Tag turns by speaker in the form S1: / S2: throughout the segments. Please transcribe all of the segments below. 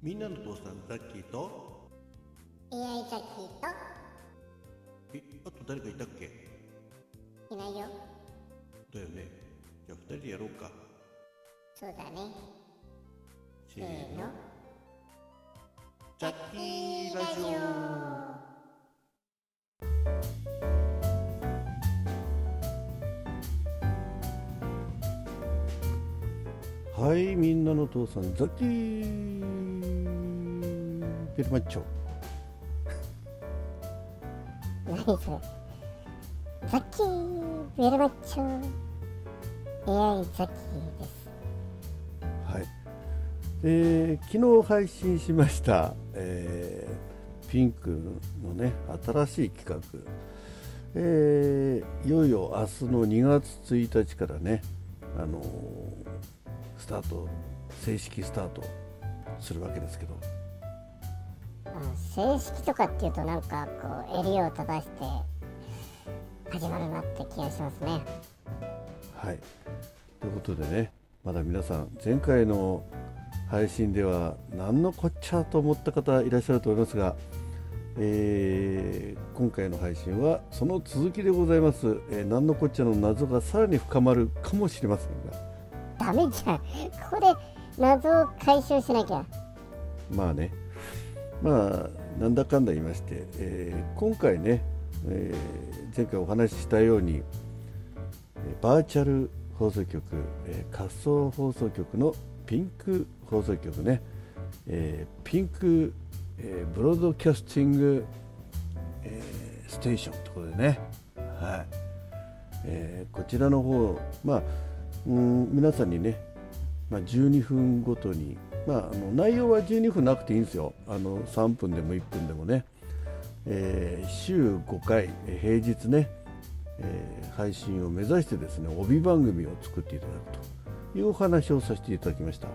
S1: みんなの父さんザッキーと
S2: ？AI ザッキー
S1: えあと誰かいたっけ？
S2: といないよ。
S1: だよね。じゃあ二人でやろうか。
S2: そうだね。
S1: せーの。
S2: の。
S1: ザッキーラジオ。はいみんなの父さんザッキーベルマッチョ
S2: 何それザッキーベルマッチョ AI ザッキーです
S1: はい、えー昨日配信しました、えーピンクのね新しい企画、えーいよいよ明日の2月1日からね、あのースタート正式スタートするわけですけど。
S2: あ正式とかっていうとなんかこう襟を正して始まるなって気がしますね。
S1: はい。ということでねまだ皆さん前回の配信では何のこっちゃと思った方いらっしゃると思いますが、えー今回の配信はその続きでございます、えー何のこっちゃの謎がさらに深まるかもしれませんが。
S2: ダメじゃん。ここで謎を解消しなきゃ。
S1: まあねまあなんだかんだ言いまして、えー今回ね、えー前回お話ししたようにバーチャル放送局、えー仮想放送局のピンク放送局ね、えーピンク、えーブロードキャスティング、えーステーションとことでね、はい。えーこちらの方、まあ、うん皆さんにね、まあ、12分ごとに、まあ、あの内容は12分なくていいんですよ。あの3分でも1分でもね、えー週5回えー平日ね、えー配信を目指してですね帯番組を作っていただくというお話をさせていただきました。
S2: ね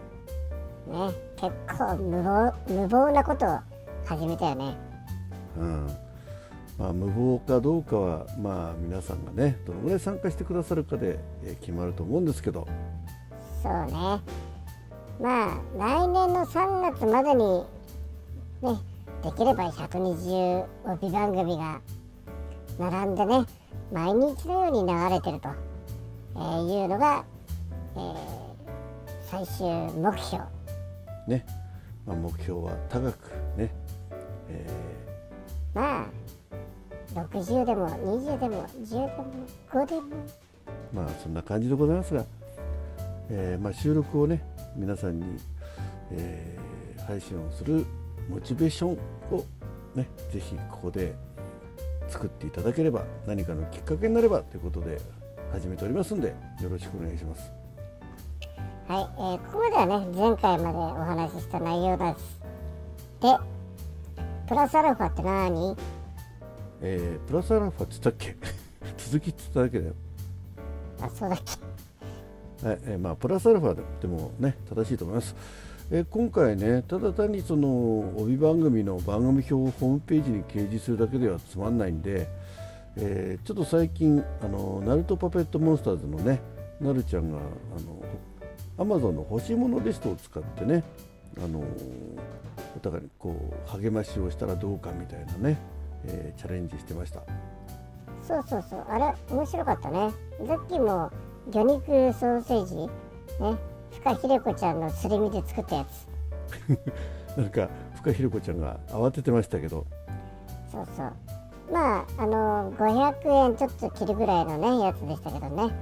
S2: 結構無謀無謀なことを始めたよね。
S1: うん。まあ、無謀かどうかは、まあ、皆さんがねどのぐらい参加してくださるかで、えー決まると思うんですけど、
S2: そうねまあ来年の3月までにねできれば120帯番組が並んでね毎日のように流れてると、えーいうのが、えー最終目標。
S1: ね。まあ、目標は高くね、え
S2: まあ60でも20でも10でも5でも。
S1: ーまあ、そんな感じでございますが、えーまあ、収録をね皆さんに、えー配信をするモチベーションをねぜひここで作っていただければ何かのきっかけになればということで始めておりますんでよろしくお願いします。
S2: はい、えーここまではね前回までお話しした内容ですでプラスアルファって何？
S1: えープラスアルファって言ったっけ？続きって言っただけだよ。
S2: あそうだっけ？
S1: はいえまあ、プラスアルファでもね正しいと思います、え今回ねただ単にその帯番組の番組表をホームページに掲示するだけではつまんないんで、えーちょっと最近あのナルトパペットモンスターズのねなるちゃんがあのアマゾンの欲しいものリストを使ってねあのお互いにこう励ましをしたらどうかみたいなね、えーチャレンジしてました。
S2: そうそうそう。あれ面白かったね。さっきも魚肉ソーセージ？ね？深ひれ子ちゃんのすり身で作ったやつ。
S1: なんか深ひろ子ちゃんが慌ててましたけど。
S2: そうそう。まああの500円ちょっと切るぐらいのねやつでしたけどね。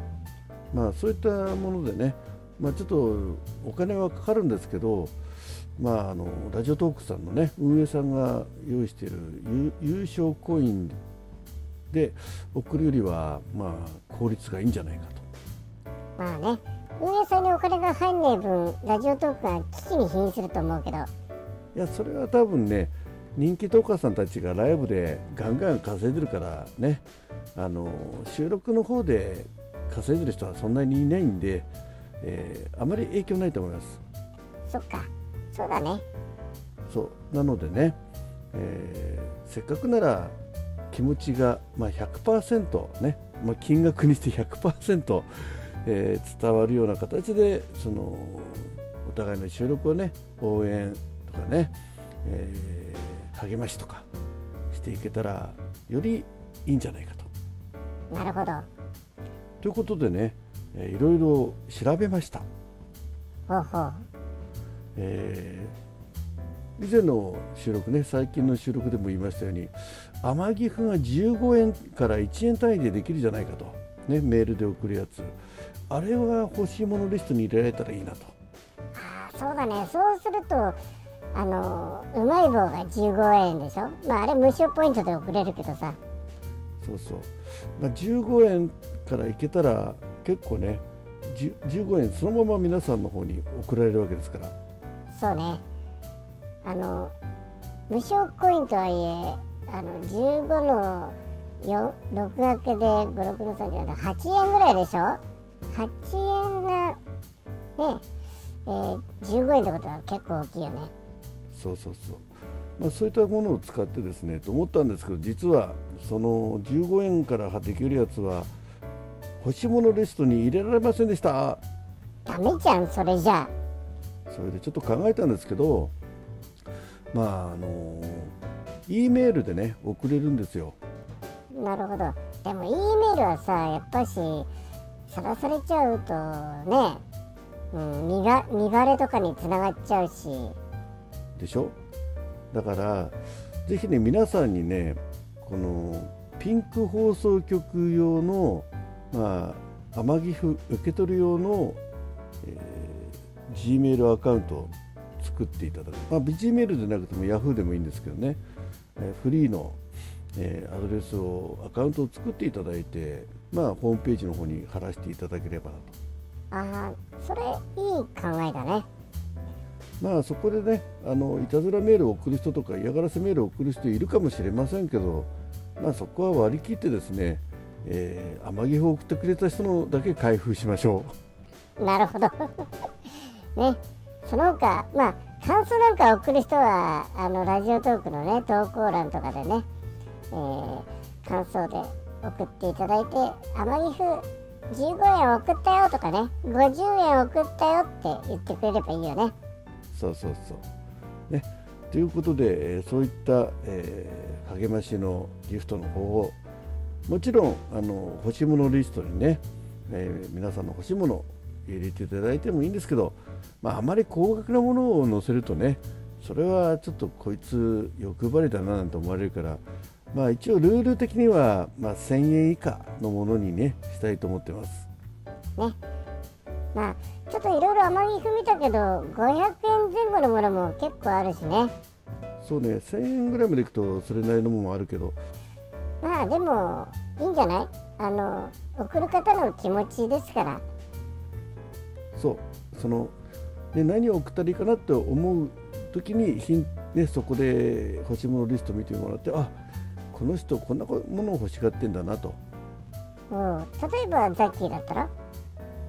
S1: まあそういったものでね、まあ、ちょっとお金はかかるんですけど、まあ、あのラジオトークさんのね運営さんが用意している優優勝コインで送るよりは、まあ、効率がいいんじゃないかと。
S2: まあね。運営さんにお金が入んねえ分ラジオトークが危機に瀕すると思うけど。
S1: いやそれは多分ね人気トーカーさんたちがライブでガンガン稼いでるからね。あの収録の方で稼いでる人はそんなにいないんで、えーあまり影響ないと思います。
S2: そっか。そうだね。
S1: そう。なのでね、えーせっかくなら気持ちが、まあ、100%ね、まあ、金額にして100%、えー伝わるような形でそのお互いの収録をね応援とかね、えー、励ましとかしていけたらよりいいんじゃないか
S2: と。なるほど
S1: ということでね、えー、いろいろ調べました。
S2: ほうほう
S1: えー、以前の収録ね最近の収録でも言いましたように天城府が15円から1円単位でできるじゃないかと、ね、メールで送るやつ。あれは欲しいものリストに入れられたらいいなと。
S2: あそうだね。そうするとあのうまい棒が15円でしょ、まあ、あれ無償ポイントで送れるけどさ。
S1: そうそう、まあ、15円からいけたら結構ね15円そのまま皆さんの方に送られるわけですから。
S2: そうね。あの無償コインとはいえあの15の6掛けで56の3じゃなくて8円ぐらいでしょ？8円がねえー、15円ってことは結構大きいよね。
S1: そうそうそう。まあ、そういったものを使ってですねと思ったんですけど実はその15円からできるやつは欲しいものリストに入れられませんでした。
S2: ダメじゃんそれじゃ
S1: それでちょっと考えたんですけどまああの E メールでね送れるんですよ
S2: なるほど。でも E メールはさやっぱしさらされちゃうとね、うん、身が身バレとかにつながっちゃうし。
S1: でしょ？だからぜひね皆さんにねこのピンク放送局用のまあ天城府受け取る用の、えー、G メールアカウントを作っていただく、まあ、G メールでなくても Yahoo でもいいんですけどね、えー、フリーの、えー、アドレスをアカウントを作っていただいて、まあ、ホームページの方に貼らせていただければなと。
S2: ああそれいい考えだね。
S1: まあそこでねあのいたずらメールを送る人とか嫌がらせメールを送る人いるかもしれませんけど、まあ、そこは割り切ってですね、えー、天城を送ってくれた人のだけ開封しましょ
S2: う。なるほど。ねその他まあ感想なんか送る人はあのラジオトークのね投稿欄とかでね、えー、感想で送っていただいて天城15円送ったよとかね50円送ったよって言ってくれればいいよね。
S1: そうそうそう。ね、ということで、えそういった、えー、励ましのギフトの方法もちろんあの欲しいものリストにね、えー、皆さんの欲しいもの入れていただいてもいいんですけど、まあ、あまり高額なものを載せるとねそれはちょっとこいつ欲張りだななんて思われるから、まあ、一応ルール的には、まあ、1000円以下のものにねしたいと思ってます。
S2: ねまあちょっといろいろ甘み踏見たけど500円前後のものも結構あるしね。
S1: そうね1000円ぐらいまでいくとそれなりのものもあるけど。
S2: まあでもいいんじゃない？あの送る方の気持ちですから。
S1: そう。その、ね、何を送ったらいいかなって思う時にひね、そこで欲しいものリスト見てもらってあこの人こんなものを欲しがってんだなと、
S2: うん、例えばザッキーだったら？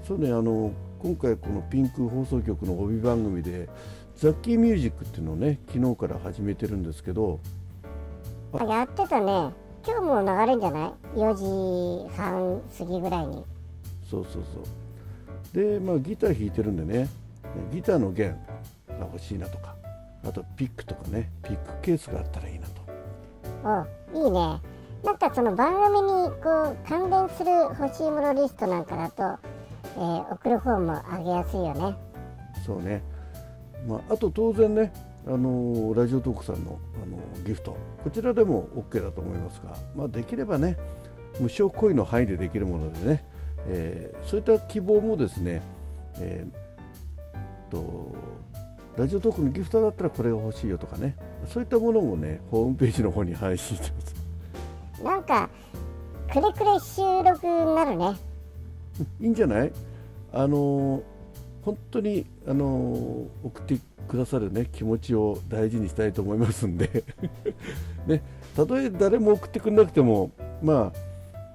S1: そうねあの今回このピンク放送局の帯番組でザッキーミュージックっていうのをね昨日から始めてるんですけど。
S2: あやってたね。今日も流れんじゃない？4時半過ぎぐらいに。
S1: そうそうそう。でまあギター弾いてるんでね。ギターの弦が欲しいなとか。あとピックとかね。ピックケースがあったらいいな
S2: とおいいね。なんかその番組にこう関連する欲しいものリストなんかだとえー、送る方も上げやすいよね。
S1: そうね、まあ、あと当然ね、あのー、ラジオトークさんの、あのー、ギフト。こちらでも OK だと思いますが、まあ、できればね無償恋の範囲でできるものでね、えー、そういった希望もですね、えー、とラジオトークのギフトだったらこれが欲しいよとかね。そういったものもねホームページの方に配信してます。
S2: なんかくれくれ収録になるね。
S1: いいんじゃない？あの本当にあの送ってくださる、ね、気持ちを大事にしたいと思いますんで。ね、たとえ誰も送ってくれなくても、まあ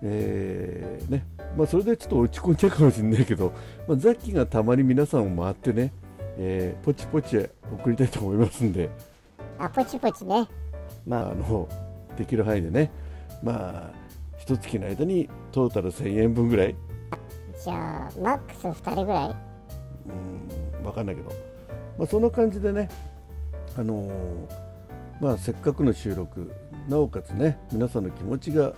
S1: えーねまあ、それでちょっと落ち込んじゃうかもしれないけど、まあ、ザッキがたまに皆さんを回ってね、えー、ポチポチ送りたいと思いますんで。
S2: あポチポチね、
S1: まあ、あのできる範囲でね、まあ一月の間にトータル1000円分ぐらい。
S2: じゃあマックス2人ぐらい？
S1: うん分かんないけど、まあ、そんな感じでね。あのー、まあ、せっかくの収録なおかつね皆さんの気持ちが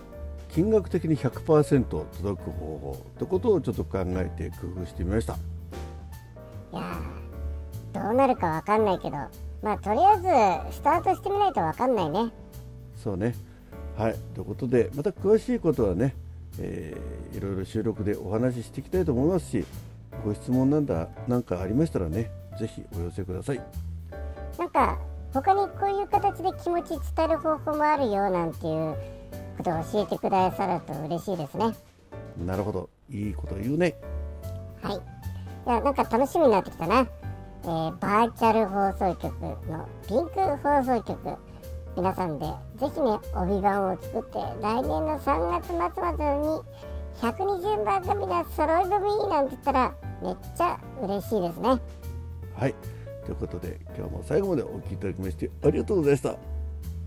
S1: 金額的に100%届く方法ってことをちょっと考えて工夫してみました
S2: どうなるかわかんないけどまあとりあえずスタートしてみないとわかんないね。
S1: そうね。はい。ということでまた詳しいことはね、えー、いろいろ収録でお話ししていきたいと思いますしご質問なんだなんかありましたらねぜひお寄せください。
S2: なんか他にこういう形で気持ち伝える方法もあるよなんていうことを教えてくださると嬉しいですね。
S1: なるほど。いいこと言うね。
S2: はい。いやなんか楽しみになってきたな、えー、バーチャル放送局のピンク放送局。皆さんでぜひね帯番を作って来年の3月末までに120番組が揃い踏みなんて言ったらめっちゃ嬉しいですね。
S1: はい。ということで今日も最後までお聴きいただきましてありがとうございました。あ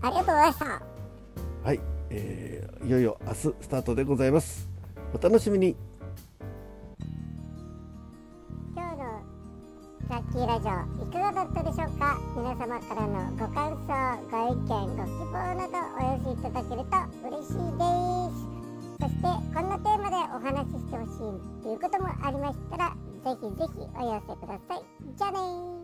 S2: りがとうございました。
S1: はい、えー、いよいよ明日スタートでございます。お楽しみに
S2: ラッキーラジオいかがだったでしょうか？皆様からのご感想ご意見ご希望などお寄せいただけると嬉しいです。そしてこんなテーマでお話ししてほしいということもありましたらぜひぜひお寄せください。じゃあね